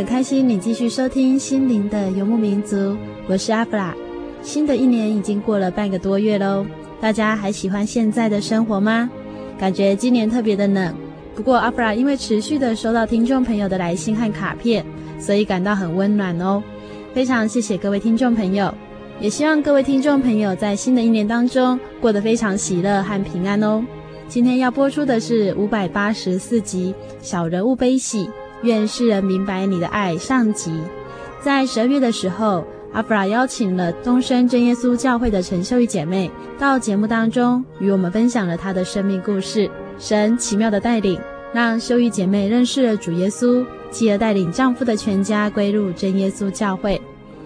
很开心你继续收听心灵的游牧民族，我是阿弗拉。新的一年已经过了半个多月喽，大家还喜欢现在的生活吗？感觉今年特别的冷。不过阿弗拉因为持续的收到听众朋友的来信和卡片，所以感到很温暖哦。非常谢谢各位听众朋友，也希望各位听众朋友在新的一年当中过得非常喜乐和平安哦。今天要播出的是五百八十四集《小人物悲喜》。愿世人明白你的爱上集，在十二月的时候，阿弗拉邀请了东升真耶稣教会的陈秀玉姐妹到节目当中，与我们分享了她的生命故事。神奇妙的带领，让秀玉姐妹认识了主耶稣，继而带领丈夫的全家归入真耶稣教会。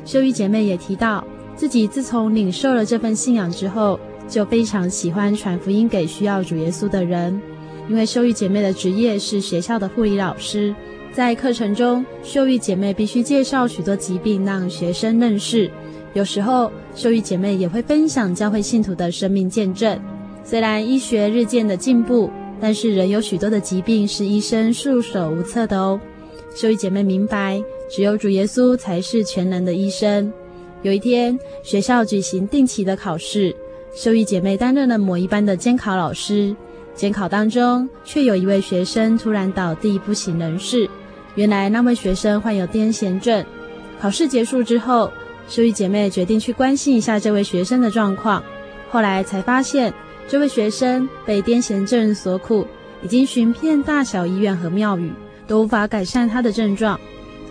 秀玉姐妹也提到，自己自从领受了这份信仰之后，就非常喜欢传福音给需要主耶稣的人。因为秀玉姐妹的职业是学校的护理老师。在课程中，秀玉姐妹必须介绍许多疾病让学生认识。有时候，秀玉姐妹也会分享教会信徒的生命见证。虽然医学日渐的进步，但是仍有许多的疾病是医生束手无策的哦。秀玉姐妹明白，只有主耶稣才是全能的医生。有一天，学校举行定期的考试，秀玉姐妹担任了某一班的监考老师。监考当中，却有一位学生突然倒地不省人事。原来那位学生患有癫痫症。考试结束之后，秀玉姐妹决定去关心一下这位学生的状况。后来才发现，这位学生被癫痫症所苦，已经寻遍大小医院和庙宇，都无法改善他的症状。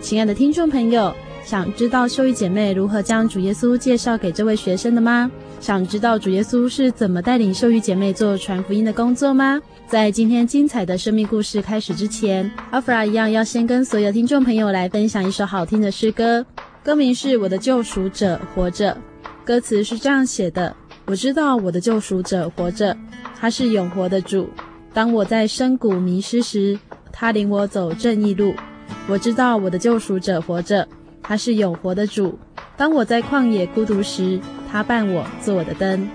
亲爱的听众朋友，想知道秀玉姐妹如何将主耶稣介绍给这位学生的吗？想知道主耶稣是怎么带领秀玉姐妹做传福音的工作吗？在今天精彩的生命故事开始之前，阿弗拉一样要先跟所有听众朋友来分享一首好听的诗歌，歌名是《我的救赎者活着》。歌词是这样写的：我知道我的救赎者活着，他是永活的主。当我在深谷迷失时，他领我走正义路。我知道我的救赎者活着，他是永活的主。当我在旷野孤独时，他伴我做我的灯，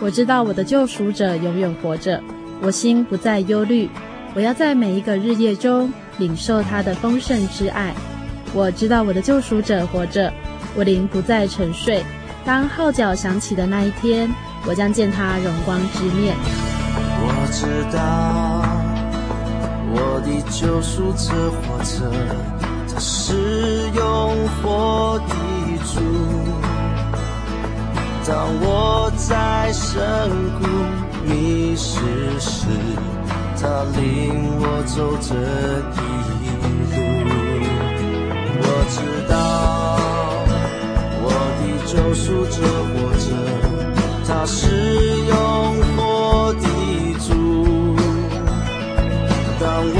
我知道我的救赎者永远活着，我心不再忧虑。我要在每一个日夜中领受他的丰盛之爱。我知道我的救赎者活着，我灵不再沉睡。当号角响起的那一天，我将见他荣光之面。我知道我的救赎者活着，是永活的主。当我在深谷迷失时，他领我走这一路。我知道我的救赎者活着，他是永活的主。当我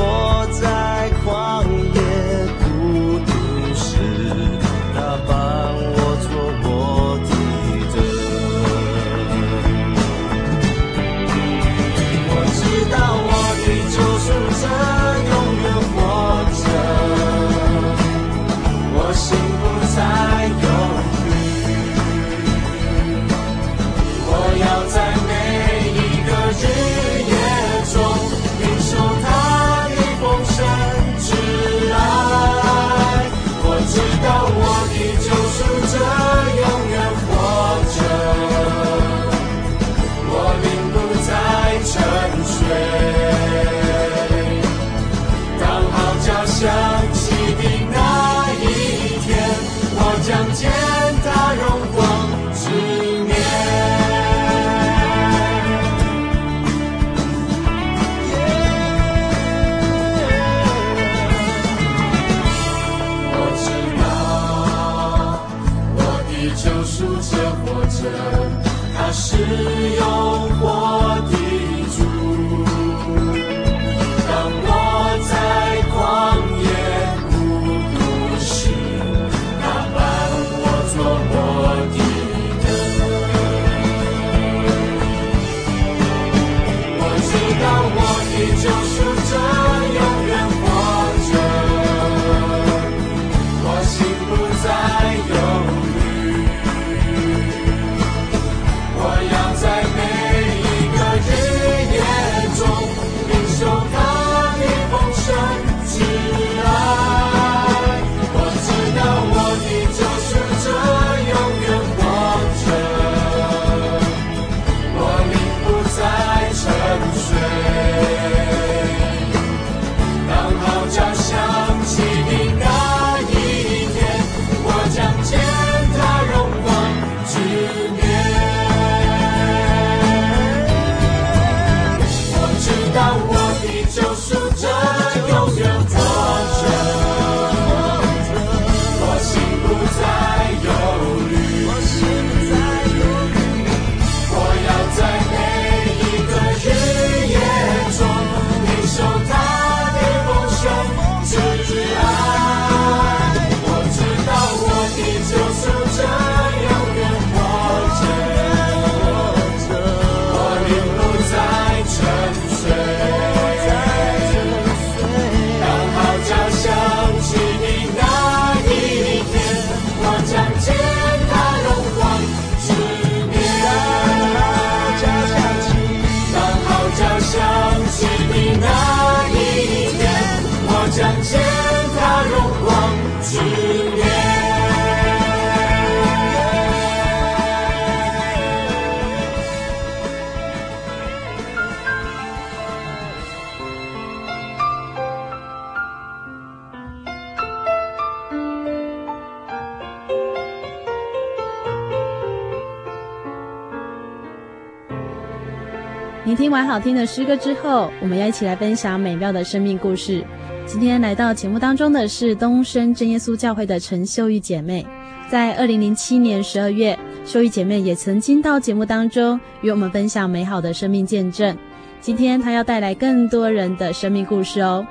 听完好听的诗歌之后，我们要一起来分享美妙的生命故事。今天来到节目当中的是东升真耶稣教会的陈秀玉姐妹。在二零零七年十二月，秀玉姐妹也曾经到节目当中与我们分享美好的生命见证。今天她要带来更多人的生命故事哦。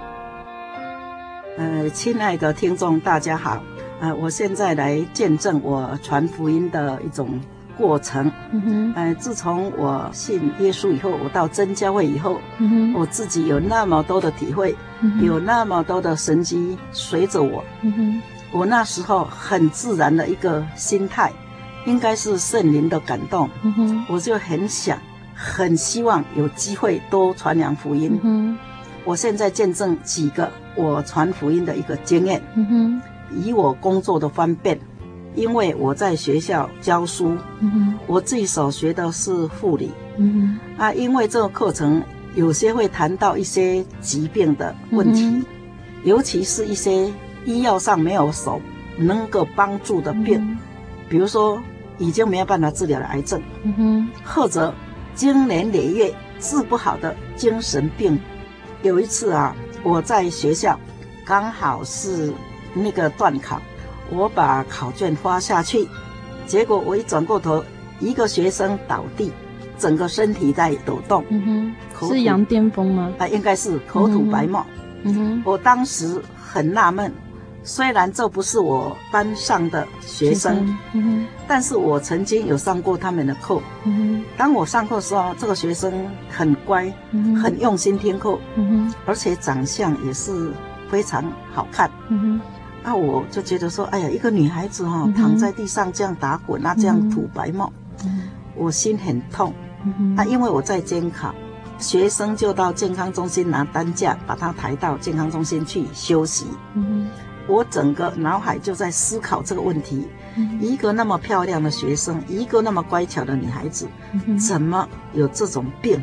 呃，亲爱的听众，大家好。呃，我现在来见证我传福音的一种。过程，嗯哼，呃，自从我信耶稣以后，我到真教会以后，嗯哼，我自己有那么多的体会，嗯，有那么多的神迹随着我，嗯哼，我那时候很自然的一个心态，应该是圣灵的感动，嗯哼，我就很想，很希望有机会多传扬福音，我现在见证几个我传福音的一个经验，嗯哼，以我工作的方便。因为我在学校教书，嗯，我自己所学的是护理，嗯，啊，因为这个课程有些会谈到一些疾病的问题，嗯，尤其是一些医药上没有手能够帮助的病，嗯，比如说已经没有办法治疗的癌症，嗯，或者经年累月治不好的精神病。有一次啊，我在学校刚好是那个断考。我把考卷发下去，结果我一转过头，一个学生倒地，整个身体在抖动。嗯哼，是羊癫疯吗？啊，应该是口吐白沫。嗯哼，我当时很纳闷，虽然这不是我班上的学生，学生嗯哼，但是我曾经有上过他们的课。嗯哼，当我上课的时候，这个学生很乖，嗯，很用心听课。嗯哼，而且长相也是非常好看。嗯哼。那、啊、我就觉得说，哎呀，一个女孩子哈、躺在地上这样打滚，那、嗯、这样吐白沫，嗯、我心很痛。那、因为我在监考，学生就到健康中心拿担架把她抬到健康中心去休息。嗯、我整个脑海就在思考这个问题：嗯、一个那么漂亮的学生，一个那么乖巧的女孩子，嗯、怎么有这种病？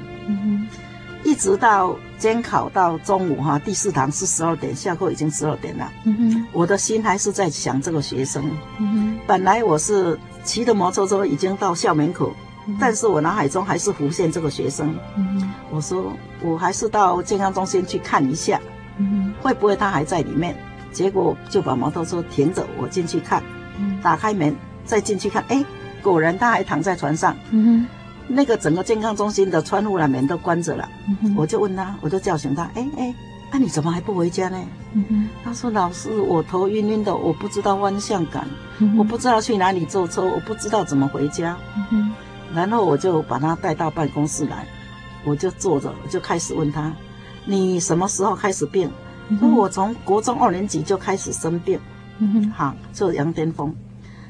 嗯一直到监考到中午哈，第四堂是十二点，下课已经十二点了。嗯哼，我的心还是在想这个学生。嗯哼，本来我是骑着摩托车已经到校门口，嗯、但是我脑海中还是浮现这个学生。嗯哼，我说我还是到健康中心去看一下，嗯哼，会不会他还在里面？结果就把摩托车停着，我进去看，嗯、打开门再进去看，哎，果然他还躺在床上。嗯那个整个健康中心的窗户两面都关着了。嗯我就问他，我就叫醒他，哎哎，那、啊、你怎么还不回家呢？嗯他说：“老师，我头晕晕的，我不知道方向感，嗯我不知道去哪里坐车，我不知道怎么回家。嗯然后我就把他带到办公室来，我就坐着，我就开始问他：你什么时候开始病？嗯说我从国中二年级就开始生病，嗯好，就羊癫疯。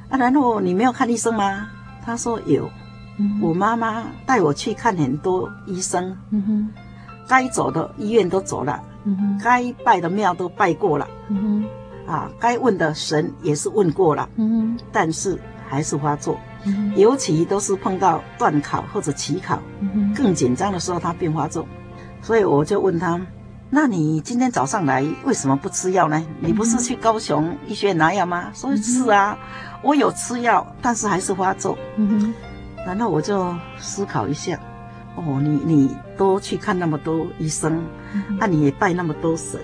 啊，然后你没有看医生吗？他说有。”我妈妈带我去看很多医生，嗯哼，该走的医院都走了，嗯哼，该拜的庙都拜过了，嗯哼，啊，该问的神也是问过了，嗯哼，但是还是发作，嗯，尤其都是碰到断考或者期考，嗯，更紧张的时候他变发作，所以我就问他，那你今天早上来为什么不吃药呢？你不是去高雄医学院拿药吗？说是啊，我有吃药，但是还是发作。然后我就思考一下，哦，你你都去看那么多医生，嗯、啊，你也拜那么多神，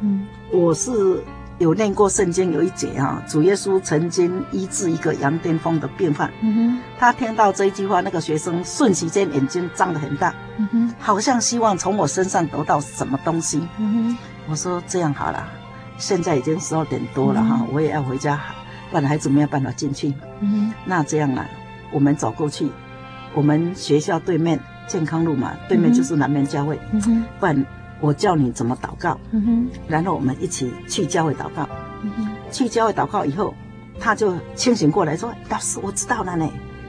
嗯，我是有念过圣经有一节啊，主耶稣曾经医治一个羊癫疯的病患，嗯哼，他听到这一句话，那个学生瞬息间眼睛张得很大，嗯哼，好像希望从我身上得到什么东西，嗯哼，我说这样好了，现在已经十二点多了哈，嗯、我也要回家，不然孩子没有办法进去，嗯哼，那这样了。我们走过去，我们学校对面健康路嘛，对面就是南门教会。嗯，不然我教你怎么祷告。嗯，然后我们一起去教会祷告。嗯，去教会祷告以后，他就清醒过来说：“老师，我知道了呢。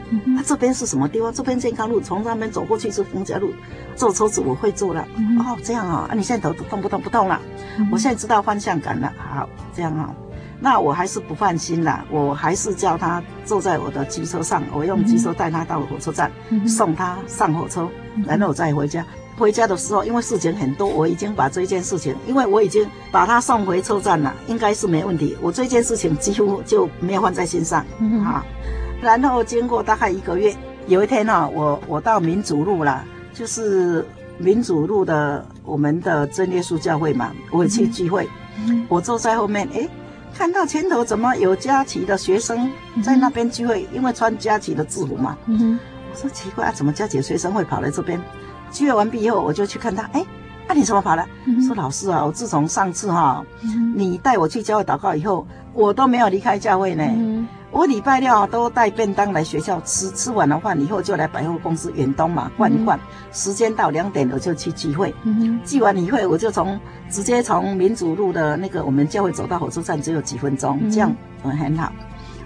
嗯哼，他这边是什么地方？这边健康路，从那边走过去是逢甲路。坐车子我会坐了。嗯、哦，这样啊、哦，啊，你现在头痛不痛？不痛了。嗯、我现在知道方向感了。好，这样啊、哦。”那我还是不放心啦，我还是叫他坐在我的机车上，我用机车带他到火车站，嗯、送他上火车，然后我再回家。回家的时候，因为事情很多，我已经把这件事情，因为我已经把他送回车站了，应该是没问题。我这件事情几乎就没有放在心上、嗯、啊。然后经过大概一个月，有一天呢、啊，我我到民主路了，就是民主路的我们的真耶稣教会嘛，我也去聚会，嗯、我坐在后面，诶看到前头怎么有佳琪的学生在那边聚会？嗯、因为穿佳琪的制服嘛。嗯，我说奇怪啊，怎么佳琪的学生会跑来这边？聚会完毕以后，我就去看他。哎，啊你怎么跑来？嗯、说老师啊，我自从上次哈、你带我去教会祷告以后，我都没有离开教会呢。嗯、我礼拜六都带便当来学校吃，吃完了饭以后就来百货公司远东嘛换一换。嗯、时间到两点我就去聚会。嗯，聚完以后我就从直接从民主路的那个我们教会走到火车站只有几分钟，嗯、这样嗯很好。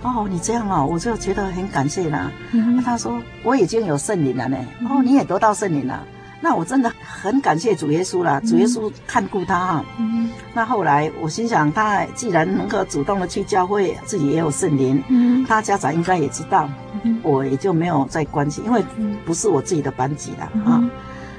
哦，你这样哦，我就觉得很感谢啦。嗯、啊、他说我已经有圣灵了呢。哦，你也得到圣灵了。那我真的很感谢主耶稣了，主耶稣看顾他哈。嗯，那后来我心想，他既然能够主动的去教会，自己也有圣灵，嗯，他家长应该也知道，嗯，我也就没有再关心，因为不是我自己的班级了啊。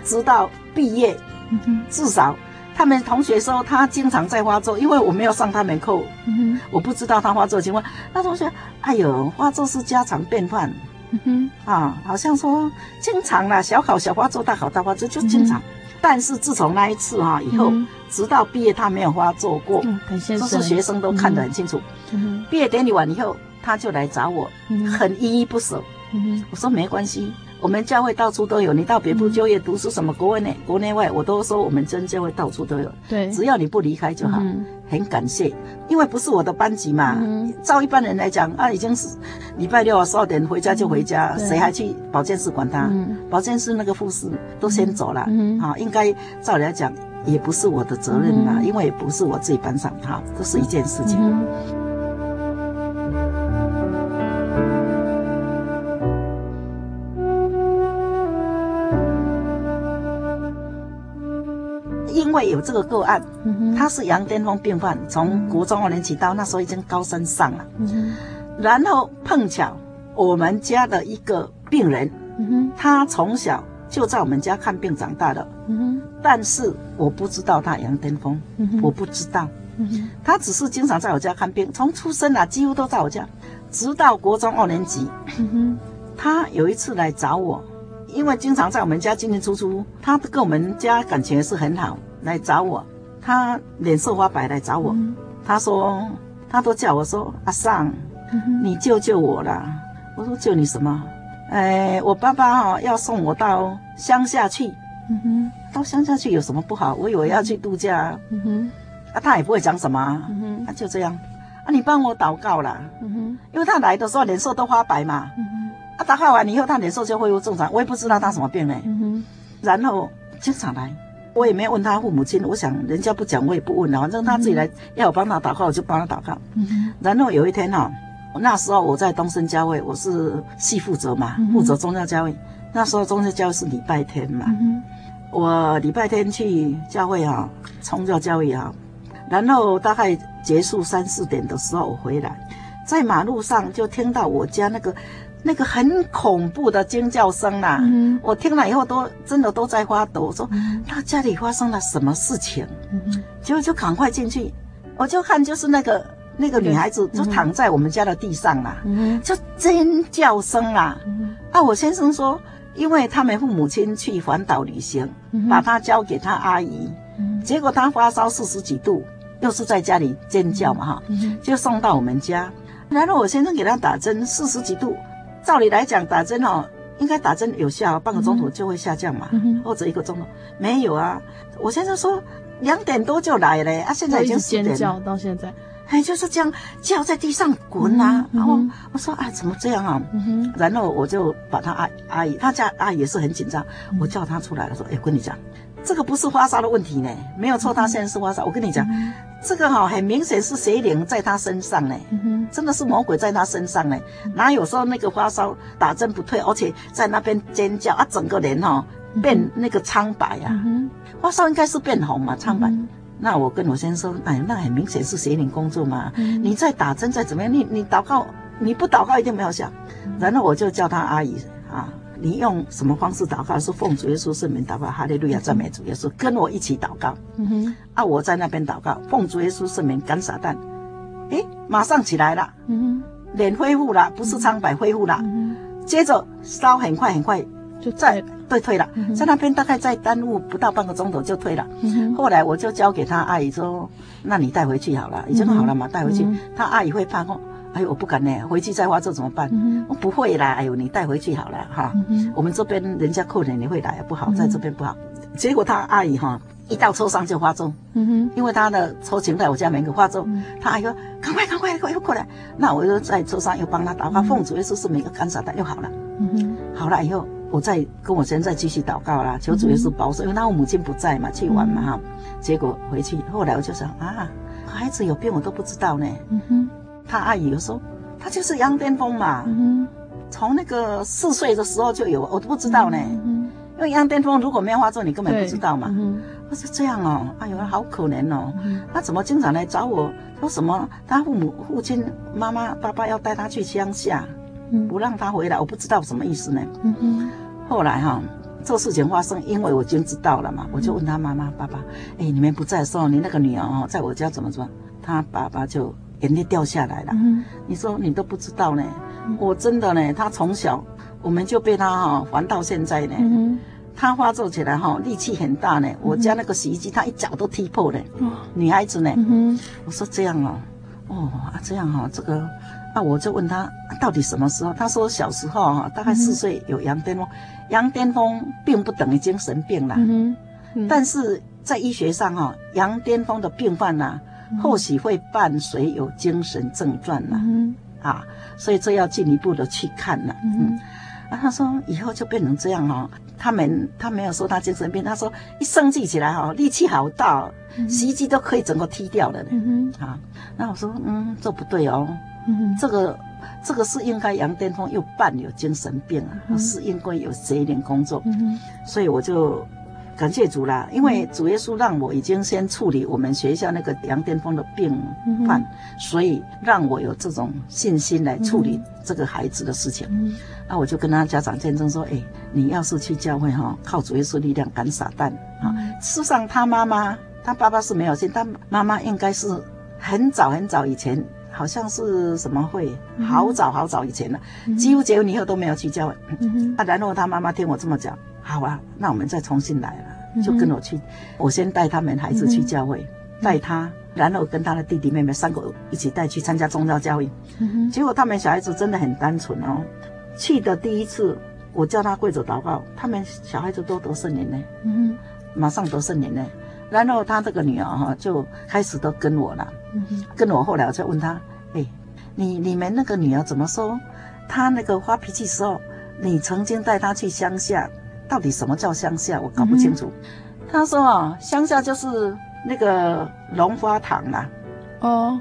直到毕业，嗯，至少他们同学说他经常在发作，因为我没有上他们课，嗯，我不知道他发作的情况。那同学，哎呦，发作是家常便饭。嗯哼，啊，好像说经常啦，小考小发作，大考大发作，就经常。嗯、但是自从那一次哈、啊、以后，嗯、直到毕业他没有发作过，嗯、这是学生都看得很清楚。毕业典礼完以后，他就来找我，嗯、很依依不舍。嗯哼，我说没关系。我们教会到处都有，你到别部就业读书，什么国内国内外，我都说我们真教会到处都有。对，只要你不离开就好。很感谢，因为不是我的班级嘛。照一般人来讲啊，已经是礼拜六十二点回家就回家，谁还去保健室管他？保健室那个护士都先走了。啊，应该照理来讲也不是我的责任嘛，因为也不是我自己班上，哈，这是一件事情。因为有这个个案，嗯、他是羊癫疯病患，从国中二年级到那时候已经高三上了，嗯、然后碰巧我们家的一个病人，嗯、他从小就在我们家看病长大的，嗯、但是我不知道他羊癫疯，嗯、我不知道，嗯、他只是经常在我家看病，从出生啊几乎都在我家，直到国中二年级，嗯、他有一次来找我，因为经常在我们家进进出出，他跟我们家感情也是很好。来找我，他脸色发白来找我。嗯、他说，他都叫我说阿桑，嗯、哼你救救我啦！我说救你什么？哎，我爸爸哈、哦、要送我到乡下去。嗯哼，到乡下去有什么不好？我以为要去度假。嗯哼，啊，他也不会讲什么。嗯哼，啊，就这样。啊，你帮我祷告啦。嗯哼，因为他来的时候脸色都发白嘛。嗯哼，啊，祷告完以后他脸色就恢复正常。我也不知道他什么病呢。嗯哼，然后经常来，我也没有问他父母亲。我想人家不讲我也不问了，反正他自己来要我帮他祷告，我就帮他祷告。嗯，然后有一天哈，那时候我在东升教会，我是系负责嘛，负责宗教教会。那时候宗教教会是礼拜天嘛。嗯我礼拜天去教会哈，宗教教会哈，然后大概结束三四点的时候我回来，在马路上就听到我家那个那个很恐怖的惊叫声啦。嗯，我听了以后都真的都在发抖，我说那家里发生了什么事情？嗯，结果就赶快进去，我就看就是那个那个女孩子就躺在我们家的地上啦，嗯，就尖叫声啦。嗯，啊，我先生说。因为他们父母亲去环岛旅行，把她交给他阿姨，结果她发烧四十几度，又是在家里尖叫嘛哈，就送到我们家。然后我先生给他打针，四十几度，照理来讲打针哦，应该打针有效，半个钟头就会下降嘛，或者一个钟头，没有啊。我先生说两点多就来了，啊，现在已经四点了，尖叫到现在。哎，就是这样叫在地上滚啊！然后我说啊，怎么这样啊？然后我就把他阿阿姨，他家阿姨也是很紧张，我叫他出来了，说：“哎，我跟你讲，这个不是发烧的问题呢，没有错，他现在是发烧。我跟你讲，这个哈很明显是邪灵在他身上呢，真的是魔鬼在他身上呢。哪有说那个发烧打针不退，而且在那边尖叫啊，整个人哈变那个苍白呀，发烧应该是变红嘛，苍白。”那我跟我先生说，哎，那很明显是邪灵工作嘛。嗯、你再打针再怎么样，你你祷告，你不祷告一定没有效。嗯、然后我就叫他阿姨啊，你用什么方式祷告？是奉主耶稣圣名祷告，哈利路亚赞美主耶稣，跟我一起祷告。嗯哼，啊，我在那边祷告，奉主耶稣圣名赶撒旦。诶，马上起来了，嗯哼，脸恢复了，不是苍白，恢复了。嗯，接着烧很快很快就再。对，退了，在那边大概再耽误不到半个钟头就退了。后来我就交给他阿姨说：“那你带回去好了，已经好了嘛，带回去。”他阿姨会怕说：“哎呦，我不敢呢，回去再发作怎么办？”我不会啦，哎呦，你带回去好了哈。我们这边人家客人也会来，不好，在这边不好。结果他阿姨哈一到车上就发作，嗯哼因为他的车停在我家门口发作，他阿姨说：“赶快，赶快，快又过来。”那我就在车上又帮他祷告，奉主耶稣是每个干啥的又好了。嗯好了以后。我再跟我先生再继续祷告啦，求主耶稣保守，因为那我母亲不在嘛，去玩嘛哈。结果回去，后来我就想啊，孩子有病我都不知道呢。嗯哼，他阿姨有说他就是羊癫疯嘛。嗯，从那个四岁的时候就有，我都不知道呢。嗯，因为羊癫疯如果没有发作，你根本不知道嘛。嗯，我说这样哦，哎呦，好可怜哦。他怎么经常来找我？说什么？他父母、父亲、妈妈、爸爸要带他去乡下。不让他回来，我不知道什么意思呢。嗯哼。后来哈，这事情发生，因为我已经知道了嘛，我就问他妈妈、爸爸，哎，你们不在的时候，你那个女儿哦，在我家怎么说？他爸爸就眼泪掉下来了。嗯。你说你都不知道呢？我真的呢，他从小我们就被他哈玩到现在呢。嗯。他发作起来哈，力气很大呢。我家那个洗衣机，他一脚都踢破了。女孩子呢？嗯。我说这样哦，哦啊这样哈，这个。那我就问他到底什么时候？他说小时候哈，大概四岁有羊癫疯。羊癫疯并不等于精神病啦，但是在医学上哈，羊癫疯的病患呐，或许会伴随有精神症状啦，啊，所以这要进一步的去看了。嗯，啊，他说以后就变成这样哈，他们他没有说他精神病，他说一生气起来哈，力气好大，洗衣机都可以整个踢掉了。嗯啊，那我说嗯，这不对哦。嗯、这个这个是应该羊癫疯又伴有精神病啊，嗯、是应该有邪灵工作，嗯、所以我就感谢主啦，因为主耶稣让我已经先处理我们学校那个羊癫疯的病患，嗯、所以让我有这种信心来处理这个孩子的事情。嗯、那我就跟他家长见证说：“哎，你要是去教会哈，靠主耶稣力量赶撒旦啊！事实上，他妈妈他爸爸是没有信，他妈妈应该是很早很早以前。”好像是什么会，好早好早以前了，几乎结婚以后都没有去教会。啊，然后他妈妈听我这么讲，好啊，那我们再重新来了，就跟我去，我先带他们孩子去教会。带他，然后跟他的弟弟妹妹三个一起带去参加宗教教育。嗯、结果他们小孩子真的很单纯哦。去的第一次，我叫他跪着祷告，他们小孩子都得圣灵呢。嗯，马上得圣灵呢。然后他这个女儿哈，就开始都跟我了。嗯，跟我后来我就问他，哎，你你们那个女儿怎么说？她那个发脾气时候，你曾经带她去乡下，到底什么叫乡下？我搞不清楚。他、嗯、说啊，乡下就是那个龙发堂啦。哦，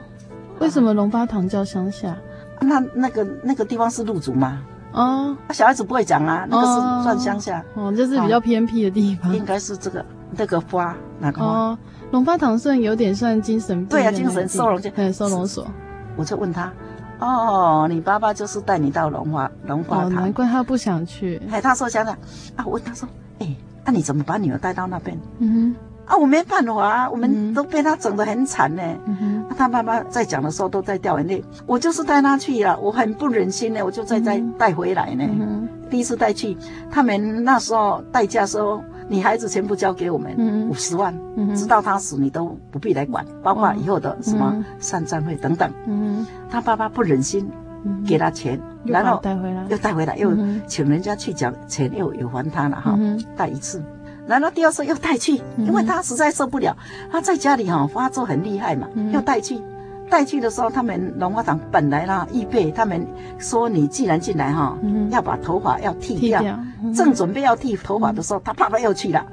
为什么龙发堂叫乡下？啊、那那个那个地方是路竹吗？哦，小孩子不会讲啊，那个是算乡下。哦，就是比较偏僻的地方。应该是这个那个花哪个花？哦，龙发堂算有点算精神病。对啊，精神收容所。对，收容所。我就问他。哦，你爸爸就是带你到龙华龙华堂，难怪他不想去。哎，他说想想啊，我问他说，哎，那你怎么把女儿带到那边？嗯哼，啊，我没办法啊，我们都被他整得很惨呢。嗯哼，他妈妈在讲的时候都在掉眼泪。我就是带他去了，我很不忍心呢，我就再再带回来呢。嗯第一次带去，他们那时候代价说。你孩子全部交给我们，五十万，直到他死你都不必来管，包括以后的什么丧葬费等等。他爸爸不忍心给他钱，然后带回来，又带回来，又请人家去讲钱，又有还他了哈，带一次，然后第二次又带去，因为他实在受不了，他在家里哈发作很厉害嘛，又带去。带去的时候，他们龙华堂本来呢预备，他们说你既然进来哈，要把头发要剃掉，正准备要剃头发的时候，他爸爸又去了。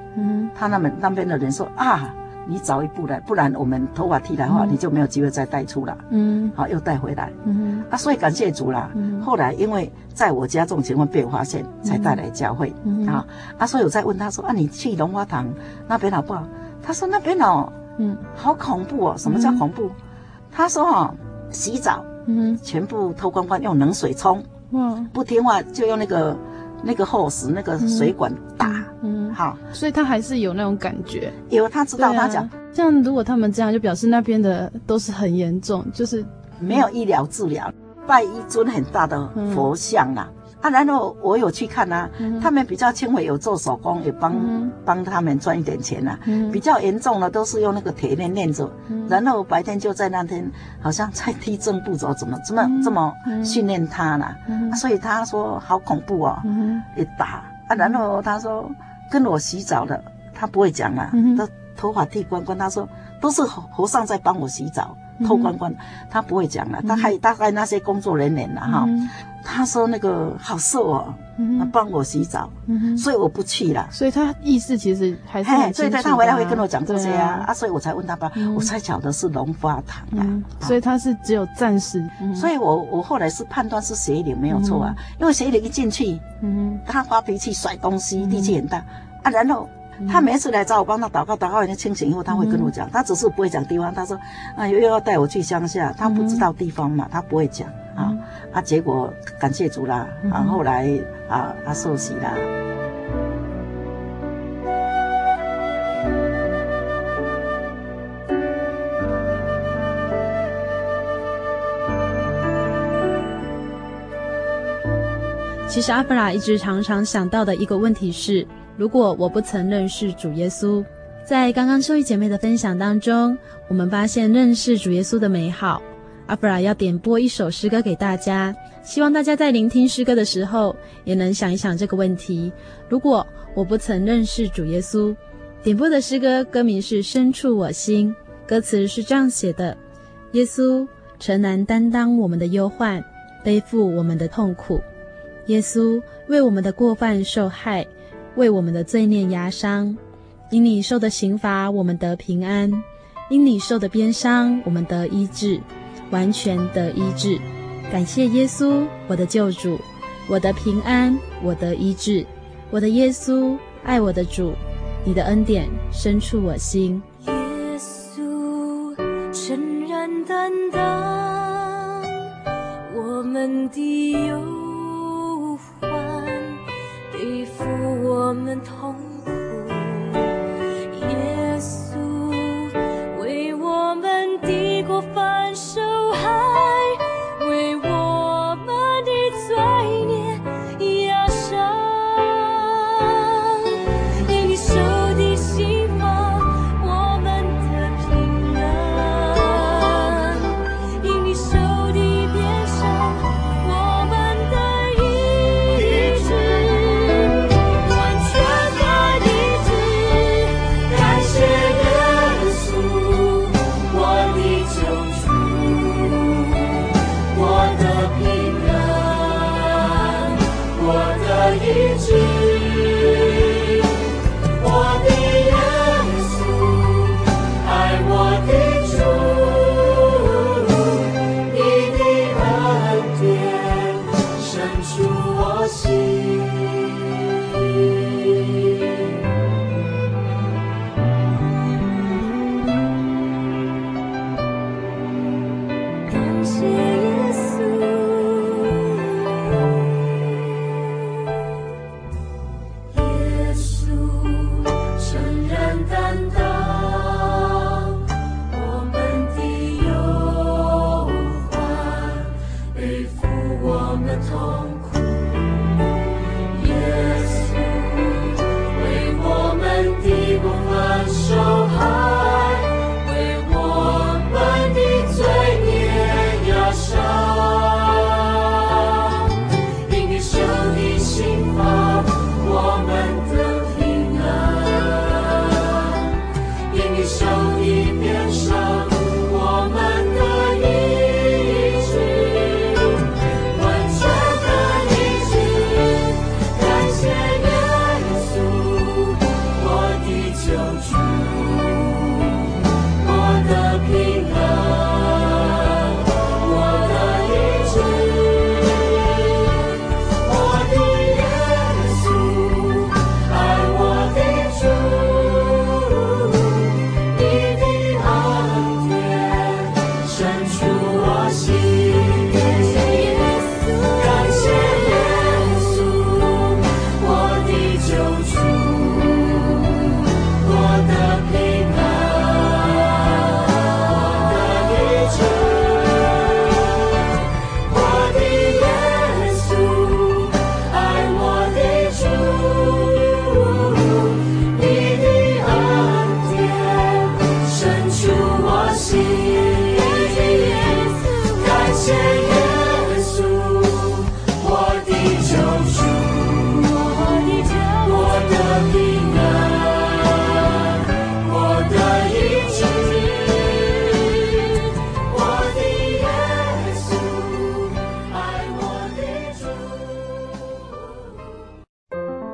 他那们那边的人说啊，你早一步来，不然我们头发剃的话，你就没有机会再带出了。嗯，好，又带回来。嗯，啊，所以感谢主啦。后来因为在我家这种情况被我发现，才带来教会。啊，啊，所以我再问他说啊，你去龙华堂那边好不好？他说那边哦，嗯，好恐怖哦。什么叫恐怖？他说：“哈，洗澡，嗯，全部脱光光，用冷水冲，嗯，不听话就用那个那个 hose 那个水管打，嗯，好，所以他还是有那种感觉，有他知道，他讲，像如果他们这样，就表示那边的都是很严重，就是。没有医疗治疗，拜一尊很大的佛像啊。”啊，然后我有去看啊，嗯、他们比较轻微，有做手工，也帮帮、嗯、他们赚一点钱啊。嗯、比较严重的都是用那个铁链链着，嗯、然后白天就在那天好像在踢正步走，怎么这么、嗯、这么训练他呢？所以他说好恐怖哦，嗯、一打啊，然后他说跟我洗澡的，他不会讲啊，嗯、他头发剃光光，他说都是和尚在帮我洗澡。偷光光，他不会讲了。他还大概那些工作人员了哈。他说那个好瘦哦，他帮我洗澡，所以我不去了。所以他意思其实还是对对，他回来会跟我讲这些啊啊，所以我才问他吧，我才晓得是龙发堂啊。所以他是只有暂时，所以我我后来是判断是邪灵没有错啊，因为邪灵一进去，他发脾气甩东西，力气很大。啊，然后。他每次来找我帮他祷告，祷告完了清醒以后，他会跟我讲，他只是不会讲地方。他说啊，又要带我去乡下，他不知道地方嘛，他不会讲啊。啊，结果感谢主啦，啊，后来啊，他受洗啦。其实阿弗拉一直常常想到的一个问题是。如果我不曾认识主耶稣，在刚刚秀玉姐妹的分享当中，我们发现认识主耶稣的美好。阿弗拉要点播一首诗歌给大家，希望大家在聆听诗歌的时候，也能想一想这个问题：如果我不曾认识主耶稣，点播的诗歌歌名是《深处我心》，歌词是这样写的：耶稣诚然担当我们的忧患，背负我们的痛苦，耶稣为我们的过犯受害。为我们的罪孽压伤，因你受的刑罚，我们得平安；因你受的鞭伤，我们得医治，完全的医治。感谢耶稣，我的救主，我的平安，我的医治，我的耶稣，爱我的主，你的恩典深处我心。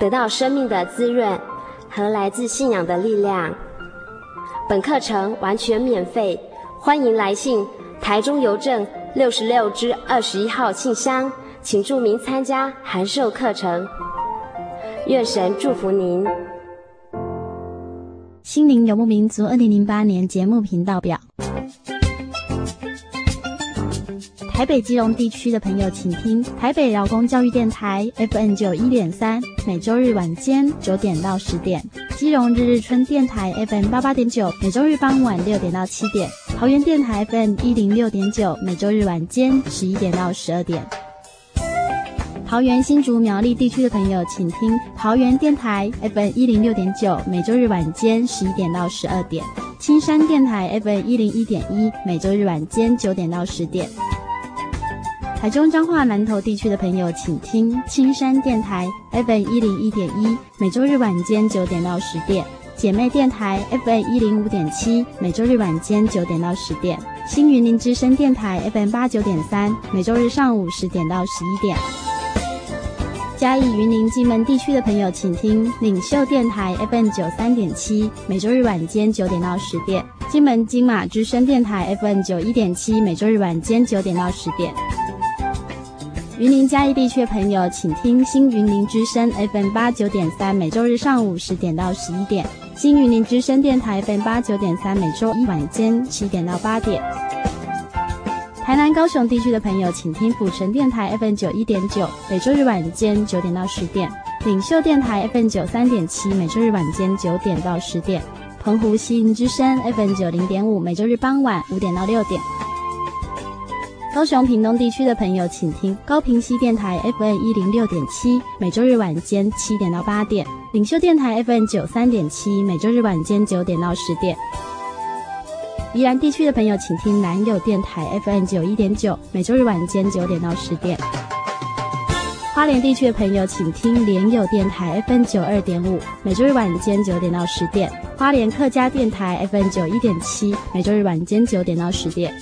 得到生命的滋润和来自信仰的力量。本课程完全免费，欢迎来信台中邮政六十六支二十一号信箱，请注明参加函授课程。愿神祝福您。心灵游牧民族二零零八年节目频道表。台北基隆地区的朋友，请听台北劳工教育电台 FM 九一点三，每周日晚间九点到十点；基隆日日春电台 FM 八八点九，每周日傍晚六点到七点；桃园电台 FM 一零六点九，每周日晚间十一点到十二点。桃园新竹苗栗地区的朋友，请听桃园电台 FM 一零六点九，每周日晚间十一点到十二点；青山电台 FM 一零一点一，每周日晚间九点到十点。台中彰化南投地区的朋友，请听青山电台 FM 一零一点一，每周日晚间九点到十点；姐妹电台 FM 一零五点七，每周日晚间九点到十点；新云林之声电台 FM 八九点三，每周日上午十点到十一点。嘉义云林金门地区的朋友，请听领袖电台 FM 九三点七，每周日晚间九点到十点；金门金马之声电台 FM 九一点七，每周日晚间九点到十点。云林嘉义地区的朋友，请听新云林之声 FM 八九点三，每周日上午十点到十一点；新云林之声电台 FM 八九点三，每周一晚间七点到八点。台南高雄地区的朋友，请听府城电台 FM 九一点九，每周日晚间九点到十点；领袖电台 FM 九三点七，每周日晚间九点到十点；澎湖西云之声 FM 九零点五，每周日傍晚五点到六点。高雄屏东地区的朋友，请听高屏西电台 FM 一零六点七，每周日晚间七点到八点；领袖电台 FM 九三点七，每周日晚间九点到十点。宜兰地区的朋友，请听南友电台 FM 九一点九，每周日晚间九点到十点。花莲地区的朋友，请听莲友电台 FM 九二点五，每周日晚间九点到十点；花莲客家电台 FM 九一点七，每周日晚间九点到十点。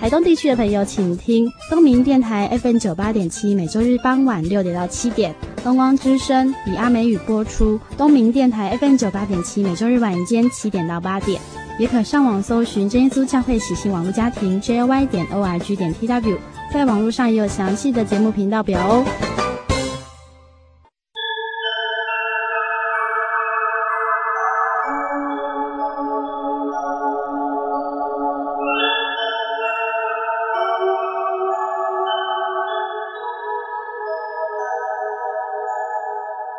台东地区的朋友，请听东明电台 FM 九八点七，每周日傍晚六点到七点；东光之声以阿美语播出，东明电台 FM 九八点七，每周日晚间七点到八点。也可上网搜寻真耶稣教会喜信网络家庭 j o y 点 o r g 点 t w。在网络上也有详细的节目频道表哦。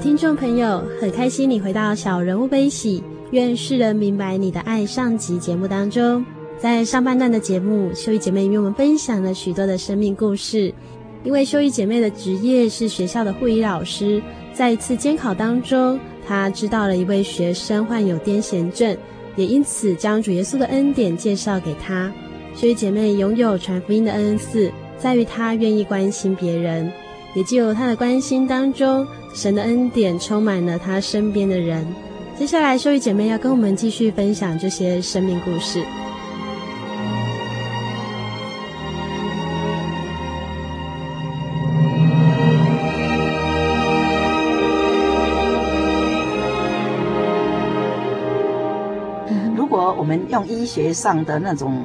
听众朋友，很开心你回到《小人物悲喜》，愿世人明白你的爱上集节目当中。在上半段的节目，秀玉姐妹与我们分享了许多的生命故事。因为秀玉姐妹的职业是学校的护理老师，在一次监考当中，她知道了一位学生患有癫痫症，也因此将主耶稣的恩典介绍给她。秀玉姐妹拥有传福音的恩赐，在于她愿意关心别人。也就有他的关心当中，神的恩典充满了他身边的人。接下来，秀玉姐妹要跟我们继续分享这些生命故事。如果我们用医学上的那种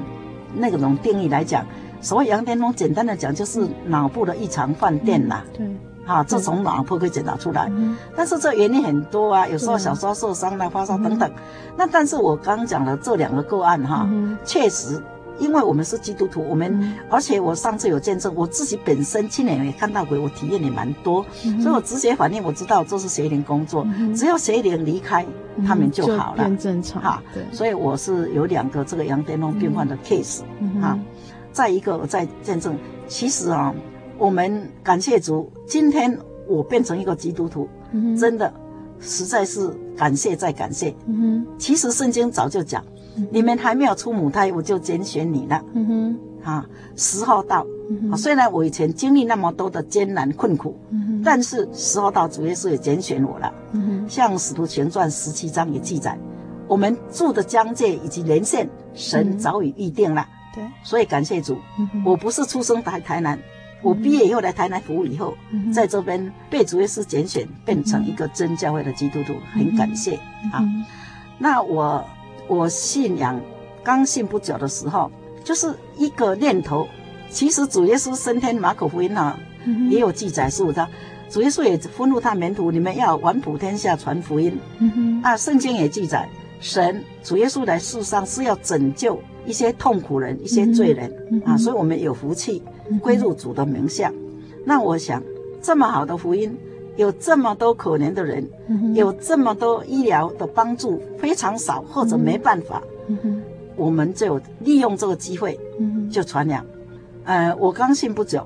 那种定义来讲，所谓羊癫疯，简单的讲就是脑部的异常放电啦。对，好，这从脑破可以检查出来。嗯、但是这原因很多啊，有时候小时候受伤啦、发烧等等。嗯、那但是我刚刚讲了这两个个案哈，嗯、确实，因为我们是基督徒，我们、嗯、而且我上次有见证，我自己本身亲眼也看到鬼，我体验也蛮多，嗯、所以我直接反应我知道这是邪灵工作，嗯、只要邪灵离开，嗯、他们就好了，正常。哈，所以我是有两个这个羊癫疯病患的 case，哈。嗯嗯再一个，我再见证，其实啊，我们感谢主，今天我变成一个基督徒，嗯、真的实在是感谢再感谢。嗯、其实圣经早就讲，嗯、你们还没有出母胎，我就拣选你了。嗯哼，啊，时候到。虽然我以前经历那么多的艰难困苦，嗯、但是时候到，主耶稣也拣选我了。嗯哼，像使徒行传十七章也记载，我们住的疆界以及连线，神早已预定了。对，所以感谢主，嗯、我不是出生在台南，我毕业以后来台南服务以后，在这边被主耶稣拣选，变成一个真教会的基督徒，很感谢、啊。那我我信仰刚信不久的时候，就是一个念头。其实主耶稣升天，马可福音啊、嗯、哼也有记载，是不是？主耶稣也吩咐他门徒，你们要往普天下传福音。啊，圣经也记载，神主耶稣来世上是要拯救。一些痛苦人，一些罪人、嗯、啊，所以我们有福气归入主的名下。嗯、那我想，这么好的福音，有这么多可怜的人，嗯、有这么多医疗的帮助非常少或者没办法，嗯、我们就利用这个机会就传扬。呃，我刚信不久，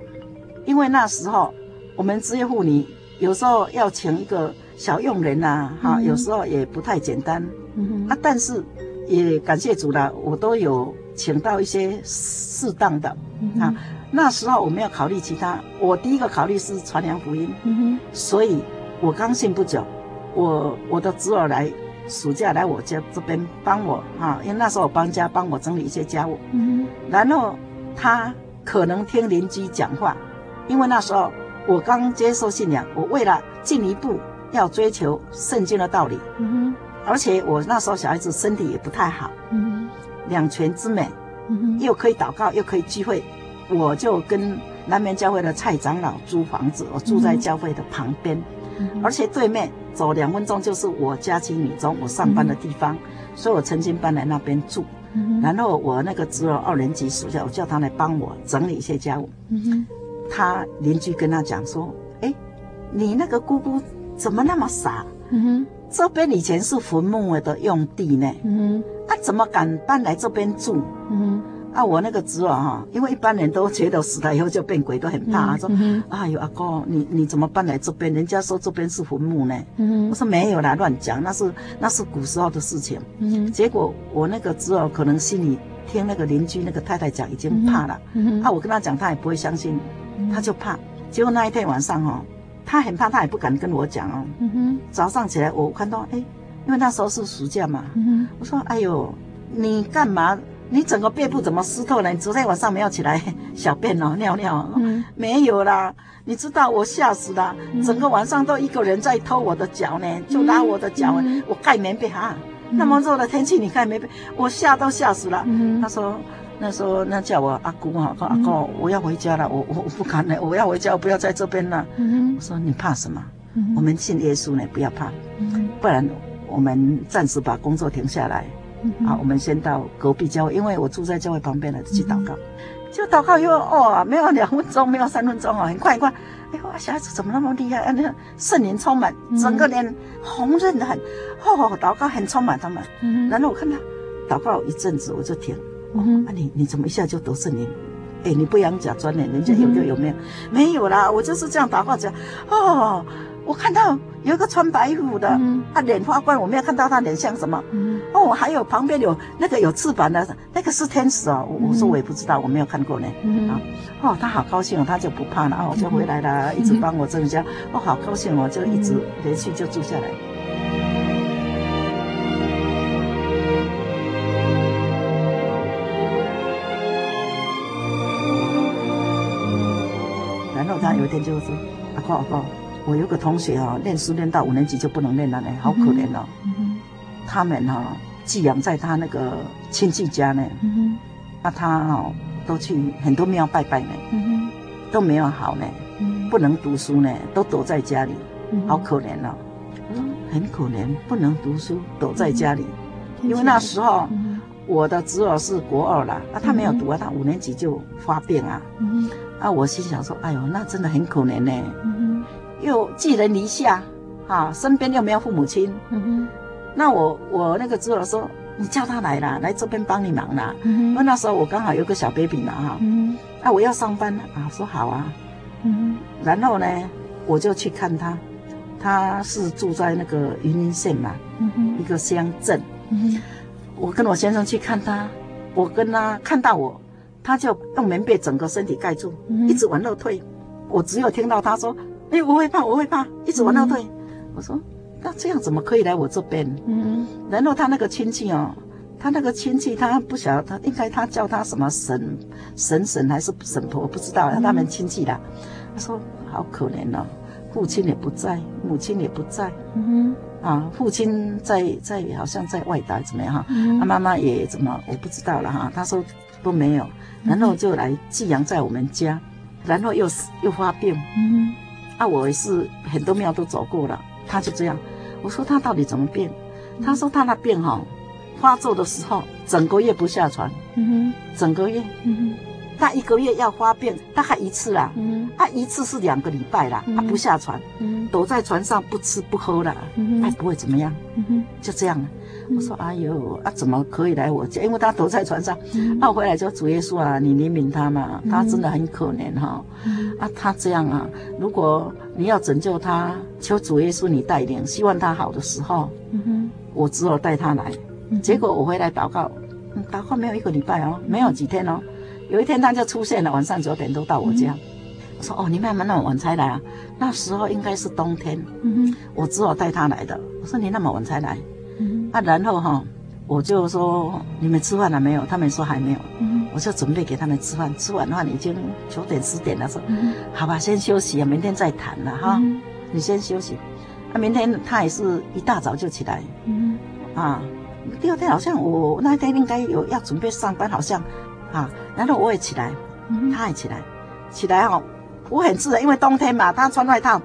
因为那时候我们职业妇女有时候要请一个小佣人呐、啊，哈、嗯，有时候也不太简单。嗯、啊，但是。也感谢主了，我都有请到一些适当的、啊。那时候我没有考虑其他，我第一个考虑是传扬福音。嗯哼。所以我刚信不久，我我的侄儿来暑假来我家这边帮我啊，因为那时候我搬家，帮我整理一些家务。嗯，然后他可能听邻居讲话，因为那时候我刚接受信仰，我为了进一步要追求圣经的道理。嗯，而且我那时候小孩子身体也不太好。嗯，两全之美。嗯，又可以祷告，又可以聚会，我就跟南门教会的蔡长老租房子，我住在教会的旁边，嗯、而且对面走两分钟就是我佳琪女中我上班的地方，嗯、所以我曾经搬来那边住。嗯、然后我那个侄儿二年级暑假，我叫他来帮我整理一些家务。嗯、他邻居跟他讲说：“哎，你那个姑姑怎么那么傻？嗯、这边以前是坟墓的用地呢。嗯”他、啊、怎么敢搬来这边住？嗯，啊，我那个侄儿哈，因为一般人都觉得死了以后就变鬼，都很怕。嗯、说，嗯、哎呦，阿哥，你你怎么搬来这边？人家说这边是坟墓呢。嗯，我说没有啦，乱讲，那是那是古时候的事情。嗯，结果我那个侄儿可能心里听那个邻居那个太太讲，已经怕了。嗯，啊，我跟他讲，他也不会相信，他就怕。结果那一天晚上哈，他很怕，他也不敢跟我讲哦。嗯，早上起来我看到，哎，因为那时候是暑假嘛。嗯，我说，哎呦。你干嘛？你整个背部怎么湿透了？你昨天晚上没有起来小便哦，尿尿哦？嗯，没有啦。你知道我吓死了，嗯、整个晚上都一个人在偷我的脚呢，就拉我的脚。嗯、我盖棉被哈，那么热的天气你盖棉被，我吓都吓死了。嗯、他说，那时候那叫我阿姑啊，说阿姑，我要回家了，我我我不敢了，我要回家，我不要在这边了。嗯、我说你怕什么？嗯、我们信耶稣呢，不要怕，嗯、不然我们暂时把工作停下来。嗯、好，我们先到隔壁教会，因为我住在教会旁边了，去祷告。就祷告又哦，没有两分钟，没有三分钟哦，很快很快。哎呦，小孩子怎么那么厉害？啊，那个圣灵充满，整个脸红润的很。哦，祷告很充满他们。嗯、然后我看他祷告一阵子，我就停。哦，你你怎么一下就得圣灵？哎，你不养假专呢？人家有就有没有？嗯、没有啦，我就是这样祷告讲。哦。我看到有一个穿白衣服的，嗯、他脸发光，我没有看到他脸像什么。嗯、哦，还有旁边有那个有翅膀的，那个是天使哦。我、说我也不知道，我没有看过呢。嗯、啊，哦，他好高兴哦，他就不怕了啊，哦，就回来了，嗯、一直帮我整理家。哦，好高兴哦，就一直连续就住下来。嗯、然后他有一天就说。阿哥阿哥，我有个同学哈，念书念到五年级就不能念了呢，好可怜哦。他们哈寄养在他那个亲戚家呢。嗯，那他哈都去很多庙拜拜呢。嗯，都没有好呢。嗯，不能读书呢，都躲在家里，嗯，好可怜哦。嗯，很可怜，不能读书，躲在家里。因为那时候我的侄儿是国二了，啊，他没有读啊，他五年级就发病啊。嗯。啊，我心想说，哎呦，那真的很可怜呢。又寄人篱下，啊，身边又没有父母亲。嗯哼，那我我那个侄儿说，你叫他来啦，来这边帮你忙啦。嗯哼，因为那时候我刚好有个小 baby 嘛，哈。嗯哼，啊，我要上班啊，说好啊。嗯哼，然后呢，我就去看他，他是住在那个云林县嘛，嗯哼，一个乡镇。嗯哼，我跟我先生去看他，我跟他看到我。他就用棉被整个身体盖住，一直往后退。我只有听到他说：“哎，我会怕，我会怕。”一直往后退。我说：“那这样怎么可以来我这边？”嗯。然后他那个亲戚哦，他那个亲戚他不晓得，他应该他叫他什么婶婶婶还是婶婆，我不知道。他们亲戚的，他说：“好可怜哦，父亲也不在，母亲也不在。”嗯啊，父亲在在好像在外岛怎么样哈？他妈妈也怎么我不知道了哈。他说都没有。然后就来寄养在我们家，然后又又发病。嗯，啊，我也是很多庙都走过了，他就这样。我说他到底怎么变？他说他那病哈，发作的时候整个月不下床。嗯哼整个月。嗯哼他一个月要发病大概一次啦。嗯，啊一次是两个礼拜啦，他不下床，嗯，躲在床上不吃不喝了，嗯哼，他不会怎么样。嗯哼就这样。我说：“哎呦，啊，怎么可以来我家？因为他躲在船上。那我回来就主耶稣啊，你怜悯他嘛，他真的很可怜哈。啊，他这样啊，如果你要拯救他，求主耶稣你带领，希望他好的时候，我只好带他来。结果我回来祷告，祷告没有一个礼拜哦，没有几天哦，有一天他就出现了，晚上九点都到我家。我说：哦，你慢慢那么晚才来啊？那时候应该是冬天。我只好带他来的。我说：你那么晚才来？啊，然后哈，我就说你们吃饭了没有？他们说还没有。我就准备给他们吃饭，吃完的话已经九点十点了，说好吧，先休息啊，明天再谈了哈。你先休息。那明天他也是一大早就起来。啊，第二天好像我那天应该有要准备上班，好像啊，然后我也起来，他也起来，起来哦，我很自然，因为冬天嘛，他穿外套。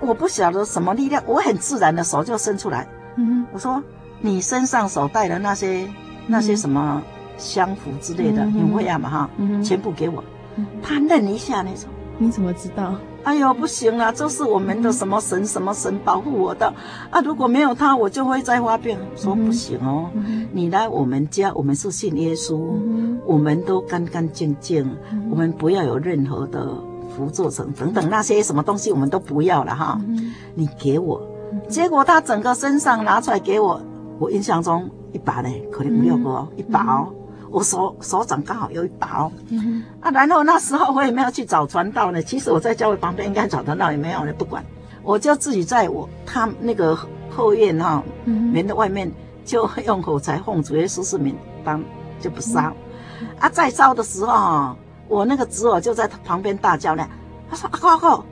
我不晓得什么力量，我很自然的手就伸出来。嗯，我说你身上所带的那些、嗯、那些什么香符之类的，你会啊嘛哈，嗯、全部给我。嗯、他愣一下那种，你怎么知道？哎呦，不行了，这是我们的什么神什么神保护我的啊！如果没有他，我就会再发病。说不行哦，嗯、你来我们家，我们是信耶稣，嗯、我们都干干净净，嗯、我们不要有任何的。不做成等等那些什么东西我们都不要了哈，嗯、你给我，嗯、结果他整个身上拿出来给我，我印象中一把呢，可能五六个哦，嗯、一把哦，我手手掌刚好有一把哦，嗯、啊，然后那时候我也没有去找传道呢，其实我在教会旁边应该找传道也没有呢，不管，我就自己在我他那个后院哈，门的外面就用火柴奉主耶稣圣名当就不烧，嗯、啊，在烧的时候。我那个侄儿就在旁边大叫呢，他说：“阿哥阿哥，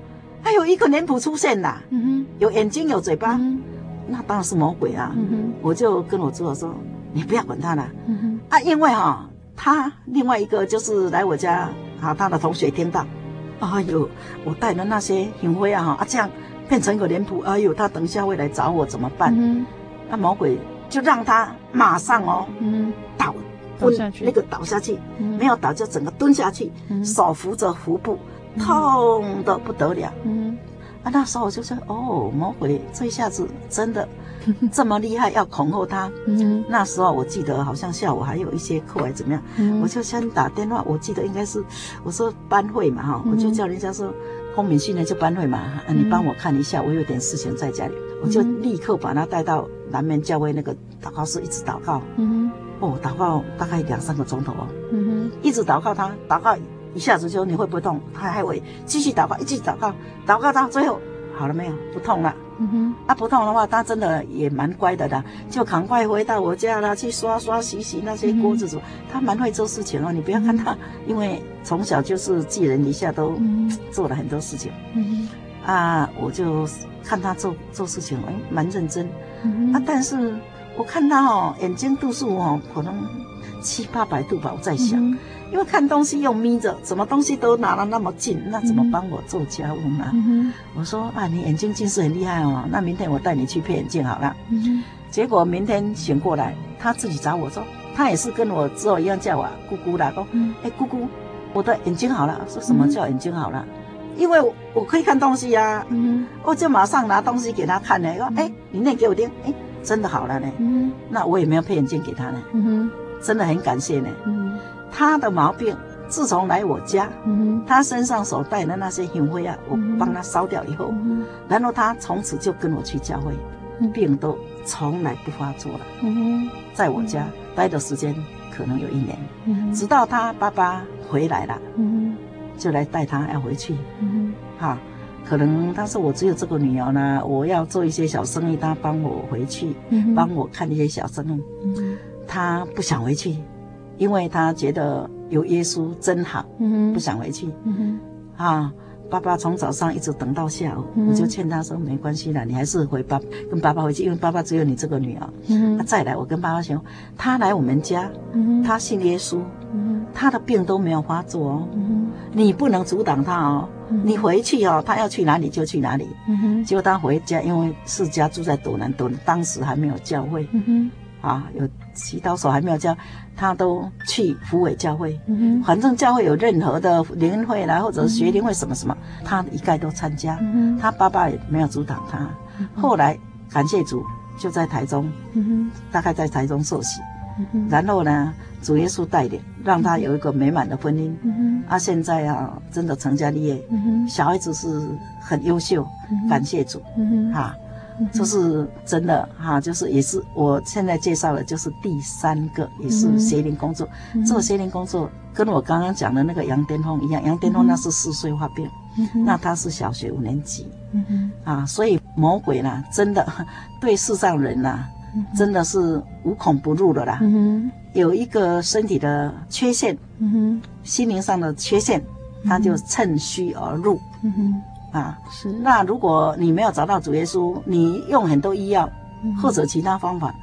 还有一个脸谱出现了，嗯哼，有眼睛有嘴巴，嗯、那当然是魔鬼啊。嗯哼”我就跟我助手说：“你不要管他了，嗯哼。啊，因为哈、哦，他另外一个就是来我家啊，他的同学听到，哎呦，我带的那些行灰啊，啊这样变成一个脸谱，哎呦，他等一下会来找我怎么办？嗯、哼。那魔鬼就让他马上哦，嗯，倒。”倒下去，那个倒下去，没有倒就整个蹲下去，手扶着腹部，痛得不得了。嗯，啊，那时候我就说，哦，魔鬼这一下子真的 这么厉害，要恐吓他。嗯，那时候我记得好像下午还有一些课还怎么样，嗯。我就先打电话，我记得应该是我说班会嘛哈，我就叫人家说公民训练就班会嘛，啊，你帮我看一下，我有点事情在家里，我就立刻把他带到南面教会那个祷告室，一直祷告。嗯。哦，祷告大概两三个钟头哦，嗯哼，一直祷告他，祷告一下子就你会不会痛？他还会继续祷告，一直祷告，祷告到最后好了没有？不痛了，嗯哼，啊不痛的话，他真的也蛮乖的啦，就赶快回到我家啦，去刷刷洗洗那些锅子煮，他蛮会做事情哦。你不要看他，因为从小就是寄人篱下，都做了很多事情，嗯哼，啊，我就看他做做事情，哎，蛮认真，啊，但是。我看他哦，眼睛度数哦，可能七八百度吧。我在想，嗯、因为看东西又眯着，什么东西都拿了那么近，那怎么帮我做家务呢？嗯、我说啊，你眼睛近视很厉害哦，那明天我带你去配眼镜好了。嗯、结果明天醒过来，他自己找我说，他也是跟我之后一样叫我姑姑啦，说，哎姑姑，我的眼睛好了。说什么叫眼睛好了？嗯、因为我我可以看东西呀、啊。嗯、我就马上拿东西给他看呢，说，哎，你念给我听，哎。真的好了呢，嗯、那我也没有配眼镜给他呢，真的很感谢呢。他的毛病自从来我家，嗯、他身上所带的那些香灰啊，我帮他烧掉以后，嗯、然后他从此就跟我去教会，嗯、病都从来不发作了。嗯、在我家待的时间可能有一年，嗯、直到他爸爸回来了，嗯、就来带他要回去，哈、嗯哼。可能他说我只有这个女儿呢，我要做一些小生意，他帮我回去，帮我看一些小生意。他不想回去，因为他觉得有耶稣真好，不想回去。啊，爸爸从早上一直等到下午，我就劝他说没关系啦，你还是回爸跟爸爸回去，因为爸爸只有你这个女儿。他再来，我跟爸爸说，他来我们家，他信耶稣，他的病都没有发作哦，你不能阻挡他哦。你回去哦，他要去哪里就去哪里。结果他回家，因为世家住在斗南，斗南当时还没有教会，啊，有祈祷手还没有教，他都去福委教会。反正教会有任何的联会啦，或者学联会什么什么，他一概都参加。嗯、他爸爸也没有阻挡他。后来感谢主，就在台中，大概在台中受洗。嗯、然后呢，主耶稣带领，让他有一个美满的婚姻。嗯啊，现在啊，真的成家立业，小孩子是很优秀，嗯、感谢主，哈，这、就是真的哈，就是也是我现在介绍的，就是第三个，也是邪灵工作。这个邪灵工作跟我刚刚讲的那个杨巅峰一样，杨巅峰那是四岁发病，嗯、那他是小学五年级，嗯、啊，所以魔鬼呢，真的对世上人呐，真的是无孔不入的啦。嗯，有一个身体的缺陷，嗯，心灵上的缺陷，他就趁虚而入。啊，是。那如果你没有找到主耶稣，你用很多医药或者其他方法，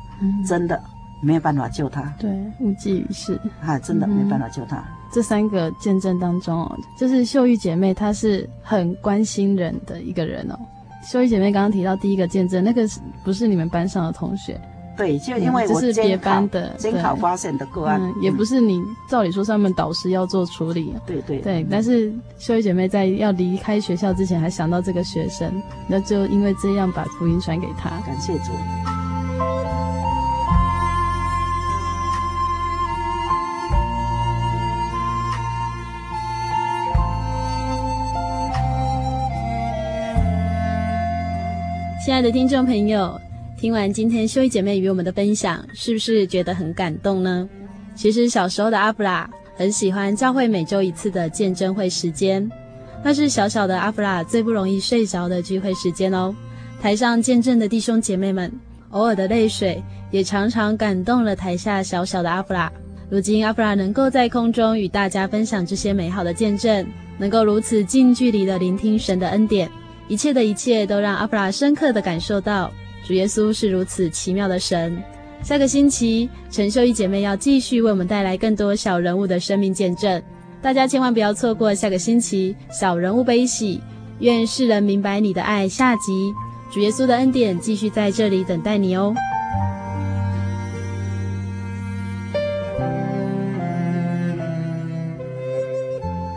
真的没有办法救他。对，无济于事。啊，真的没办法救他。这三个见证当中哦，就是秀玉姐妹，她是很关心人的一个人哦。秀玉姐妹刚刚提到第一个见证，那个是不是你们班上的同学？对，就因为我、嗯、是别班的监考发现的个案，嗯，也不是你照理说上面导师要做处理。对对对，嗯、但是秀玉姐妹在要离开学校之前，还想到这个学生，那就因为这样把福音传给他。感谢主。亲爱的听众朋友，听完今天修一姐妹与我们的分享，是不是觉得很感动呢？其实小时候的阿布拉很喜欢教会每周一次的见证会时间，那是小小的阿布拉最不容易睡着的聚会时间哦。台上见证的弟兄姐妹们，偶尔的泪水也常常感动了台下小小的阿布拉。如今阿布拉能够在空中与大家分享这些美好的见证，能够如此近距离的聆听神的恩典。一切的一切都让阿布拉深刻的感受到主耶稣是如此奇妙的神。下个星期，陈秀仪姐妹要继续为我们带来更多小人物的生命见证，大家千万不要错过下个星期小人物悲喜，愿世人明白你的爱。下集主耶稣的恩典继续在这里等待你哦。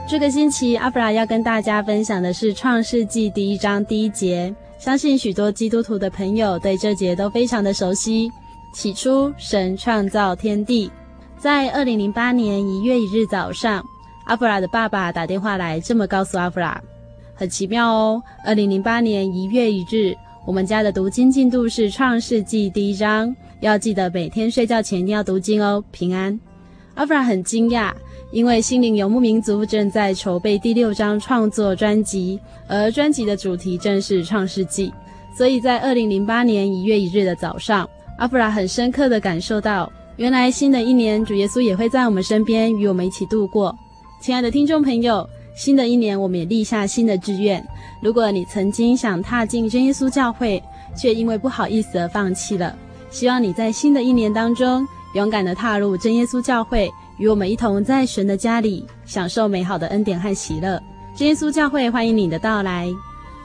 这个星期，阿弗拉要跟大家分享的是《创世纪》第一章第一节。相信许多基督徒的朋友对这节都非常的熟悉。起初，神创造天地。在二零零八年一月一日早上，阿弗拉的爸爸打电话来，这么告诉阿弗拉：很奇妙哦，二零零八年一月一日，我们家的读经进度是《创世纪》第一章，要记得每天睡觉前要读经哦，平安。阿弗拉很惊讶。因为心灵游牧民族正在筹备第六张创作专辑，而专辑的主题正是创世纪，所以在二零零八年一月一日的早上，阿弗拉很深刻地感受到，原来新的一年主耶稣也会在我们身边与我们一起度过。亲爱的听众朋友，新的一年我们也立下新的志愿。如果你曾经想踏进真耶稣教会，却因为不好意思而放弃了，希望你在新的一年当中勇敢地踏入真耶稣教会。与我们一同在神的家里享受美好的恩典和喜乐。真耶稣教会欢迎你的到来。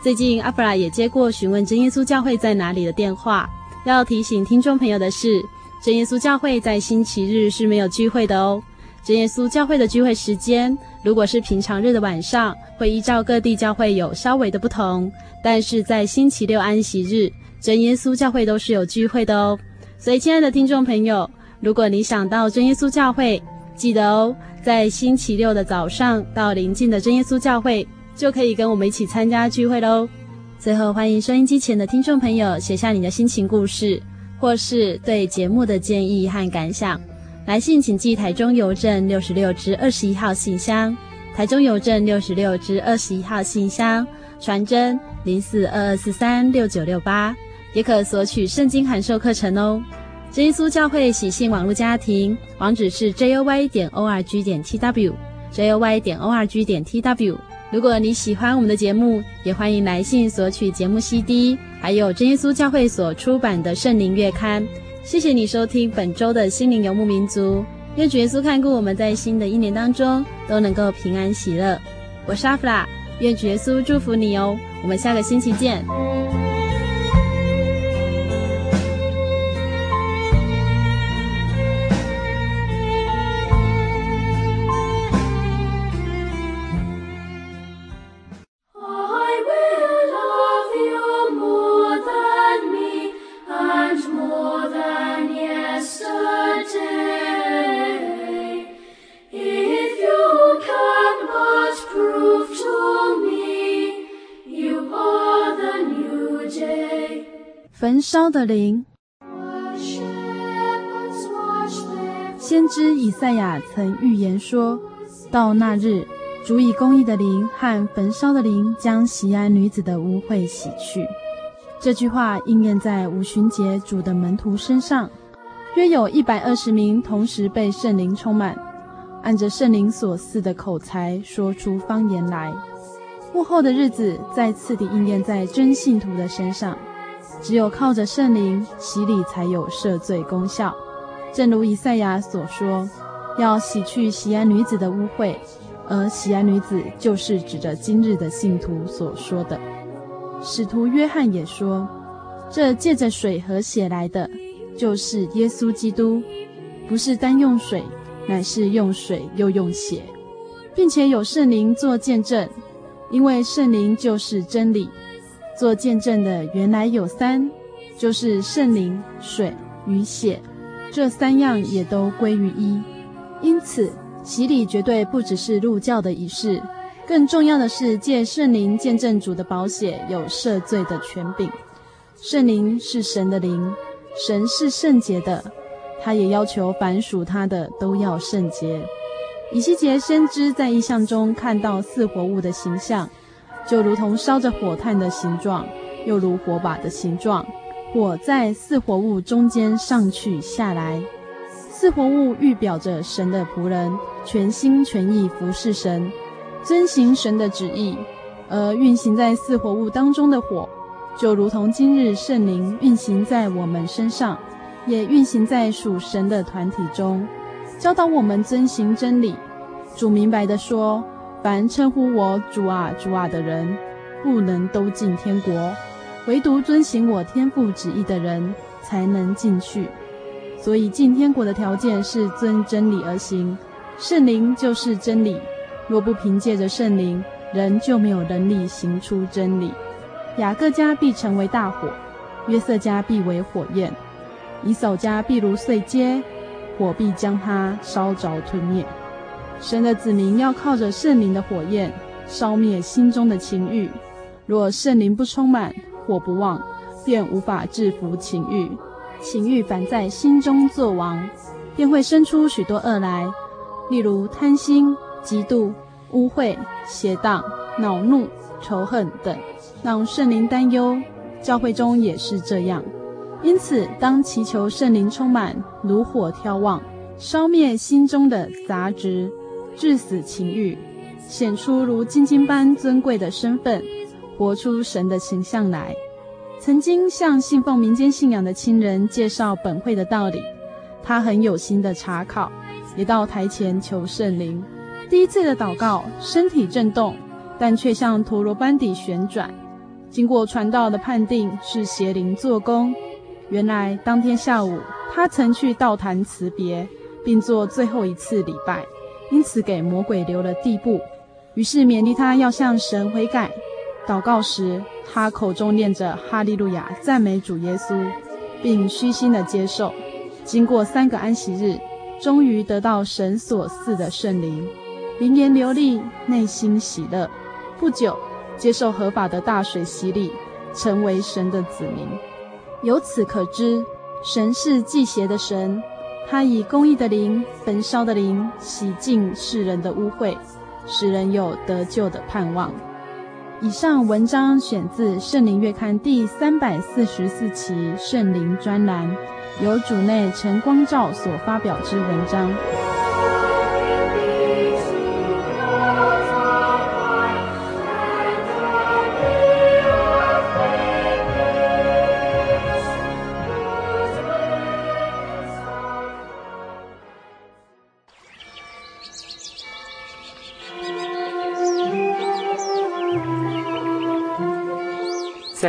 最近阿弗拉也接过询问真耶稣教会在哪里的电话。要提醒听众朋友的是，真耶稣教会在星期日是没有聚会的哦。真耶稣教会的聚会时间，如果是平常日的晚上，会依照各地教会有稍微的不同。但是在星期六安息日，真耶稣教会都是有聚会的哦。所以，亲爱的听众朋友，如果你想到真耶稣教会，记得哦，在星期六的早上到邻近的真耶稣教会，就可以跟我们一起参加聚会喽。最后，欢迎收音机前的听众朋友写下你的心情故事，或是对节目的建议和感想。来信请寄台中邮政六十六支二十一号信箱，台中邮政六十六支二十一号信箱，传真零四二二四三六九六八，也可索取圣经函授课程哦。真耶稣教会喜信网络家庭网址是 joy 点 org 点 tw，joy 点 org 点 tw。如果你喜欢我们的节目，也欢迎来信索取节目 CD，还有真耶稣教会所出版的圣灵月刊。谢谢你收听本周的心灵游牧民族，愿主耶稣看顾我们在新的一年当中都能够平安喜乐。我是阿弗拉，愿主耶稣祝福你哦。我们下个星期见。的灵，先知以赛亚曾预言说：“到那日，主以公义的灵和焚烧的灵将锡安女子的污秽洗去。”这句话应验在五旬节主的门徒身上，约有一百二十名同时被圣灵充满，按着圣灵所赐的口才说出方言来。幕后的日子再次地应验在真信徒的身上，只有靠着圣灵洗礼，才有赦罪功效。正如以赛亚所说，要洗去锡安女子的污秽，而锡安女子就是指着今日的信徒所说的。使徒约翰也说，这借着水和血来的，就是耶稣基督，不是单用水，乃是用水又用血，并且有圣灵做见证。因为圣灵就是真理，做见证的原来有三，就是圣灵、水与血，这三样也都归于一。因此，洗礼绝对不只是入教的仪式，更重要的是借圣灵见证主的宝血有赦罪的权柄。圣灵是神的灵，神是圣洁的，他也要求凡属他的都要圣洁。以西结先知在异象中看到四活物的形象，就如同烧着火炭的形状，又如火把的形状。火在四活物中间上去下来，四活物预表着神的仆人，全心全意服侍神，遵行神的旨意。而运行在四活物当中的火，就如同今日圣灵运行在我们身上，也运行在属神的团体中。教导我们遵行真理。主明白地说：“凡称呼我主啊、主啊的人，不能都进天国；唯独遵行我天父旨意的人，才能进去。所以进天国的条件是遵真理而行。圣灵就是真理。若不凭借着圣灵，人就没有能力行出真理。雅各家必成为大火，约瑟家必为火焰，以扫家必如碎秸。”火必将它烧着吞灭。神的子民要靠着圣灵的火焰烧灭心中的情欲。若圣灵不充满，火不旺，便无法制服情欲。情欲反在心中作王，便会生出许多恶来，例如贪心、嫉妒、污秽、邪荡、恼怒、仇恨等，让圣灵担忧。教会中也是这样。因此，当祈求圣灵充满，如火挑旺，烧灭心中的杂质，至死情欲，显出如金金般尊贵的身份，活出神的形象来。曾经向信奉民间信仰的亲人介绍本会的道理，他很有心的查考，也到台前求圣灵。第一次的祷告，身体震动，但却像陀螺般地旋转。经过传道的判定，是邪灵做工。原来当天下午，他曾去道坛辞别，并做最后一次礼拜，因此给魔鬼留了地步。于是勉励他要向神悔改。祷告时，他口中念着哈利路亚，赞美主耶稣，并虚心的接受。经过三个安息日，终于得到神所赐的圣灵，灵言流利，内心喜乐。不久，接受合法的大水洗礼，成为神的子民。由此可知，神是忌邪的神，他以公义的灵、焚烧的灵洗净世人的污秽，使人有得救的盼望。以上文章选自《圣灵月刊》第三百四十四期圣灵专栏，由主内陈光照所发表之文章。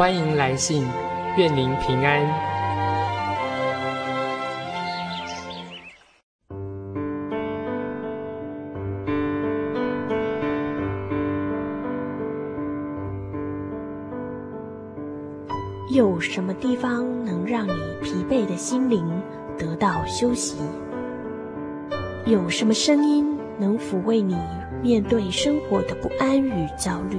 欢迎来信，愿您平安。有什么地方能让你疲惫的心灵得到休息？有什么声音能抚慰你面对生活的不安与焦虑？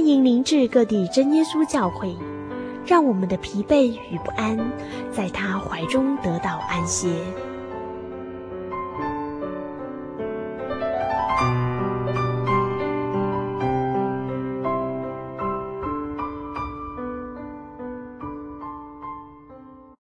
欢迎您至各地真耶稣教会，让我们的疲惫与不安，在他怀中得到安歇。